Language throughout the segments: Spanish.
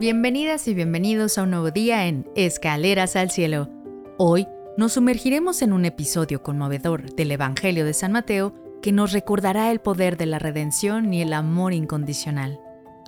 Bienvenidas y bienvenidos a un nuevo día en Escaleras al Cielo. Hoy nos sumergiremos en un episodio conmovedor del Evangelio de San Mateo que nos recordará el poder de la redención y el amor incondicional.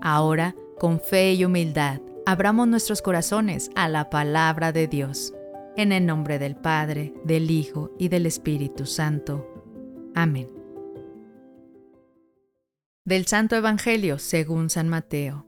Ahora, con fe y humildad, abramos nuestros corazones a la palabra de Dios. En el nombre del Padre, del Hijo y del Espíritu Santo. Amén. Del Santo Evangelio según San Mateo.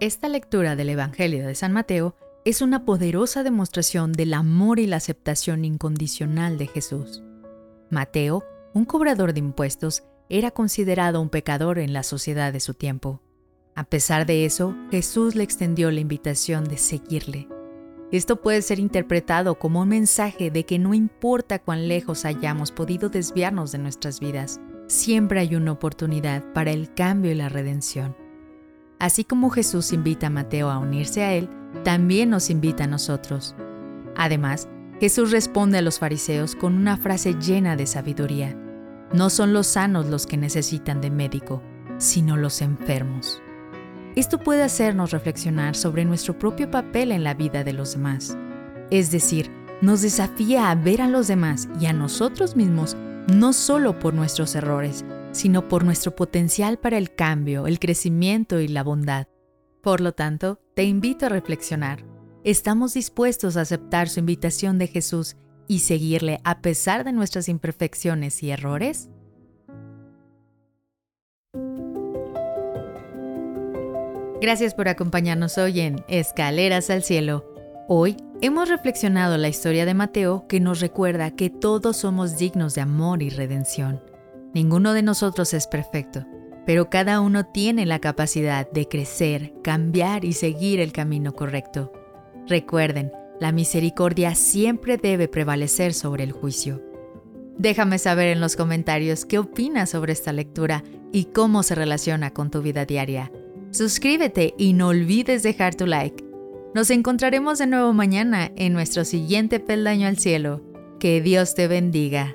Esta lectura del Evangelio de San Mateo es una poderosa demostración del amor y la aceptación incondicional de Jesús. Mateo, un cobrador de impuestos, era considerado un pecador en la sociedad de su tiempo. A pesar de eso, Jesús le extendió la invitación de seguirle. Esto puede ser interpretado como un mensaje de que no importa cuán lejos hayamos podido desviarnos de nuestras vidas, siempre hay una oportunidad para el cambio y la redención. Así como Jesús invita a Mateo a unirse a él, también nos invita a nosotros. Además, Jesús responde a los fariseos con una frase llena de sabiduría. No son los sanos los que necesitan de médico, sino los enfermos. Esto puede hacernos reflexionar sobre nuestro propio papel en la vida de los demás. Es decir, nos desafía a ver a los demás y a nosotros mismos no solo por nuestros errores, sino por nuestro potencial para el cambio, el crecimiento y la bondad. Por lo tanto, te invito a reflexionar. ¿Estamos dispuestos a aceptar su invitación de Jesús y seguirle a pesar de nuestras imperfecciones y errores? Gracias por acompañarnos hoy en Escaleras al Cielo. Hoy hemos reflexionado la historia de Mateo que nos recuerda que todos somos dignos de amor y redención. Ninguno de nosotros es perfecto, pero cada uno tiene la capacidad de crecer, cambiar y seguir el camino correcto. Recuerden, la misericordia siempre debe prevalecer sobre el juicio. Déjame saber en los comentarios qué opinas sobre esta lectura y cómo se relaciona con tu vida diaria. Suscríbete y no olvides dejar tu like. Nos encontraremos de nuevo mañana en nuestro siguiente peldaño al cielo. Que Dios te bendiga.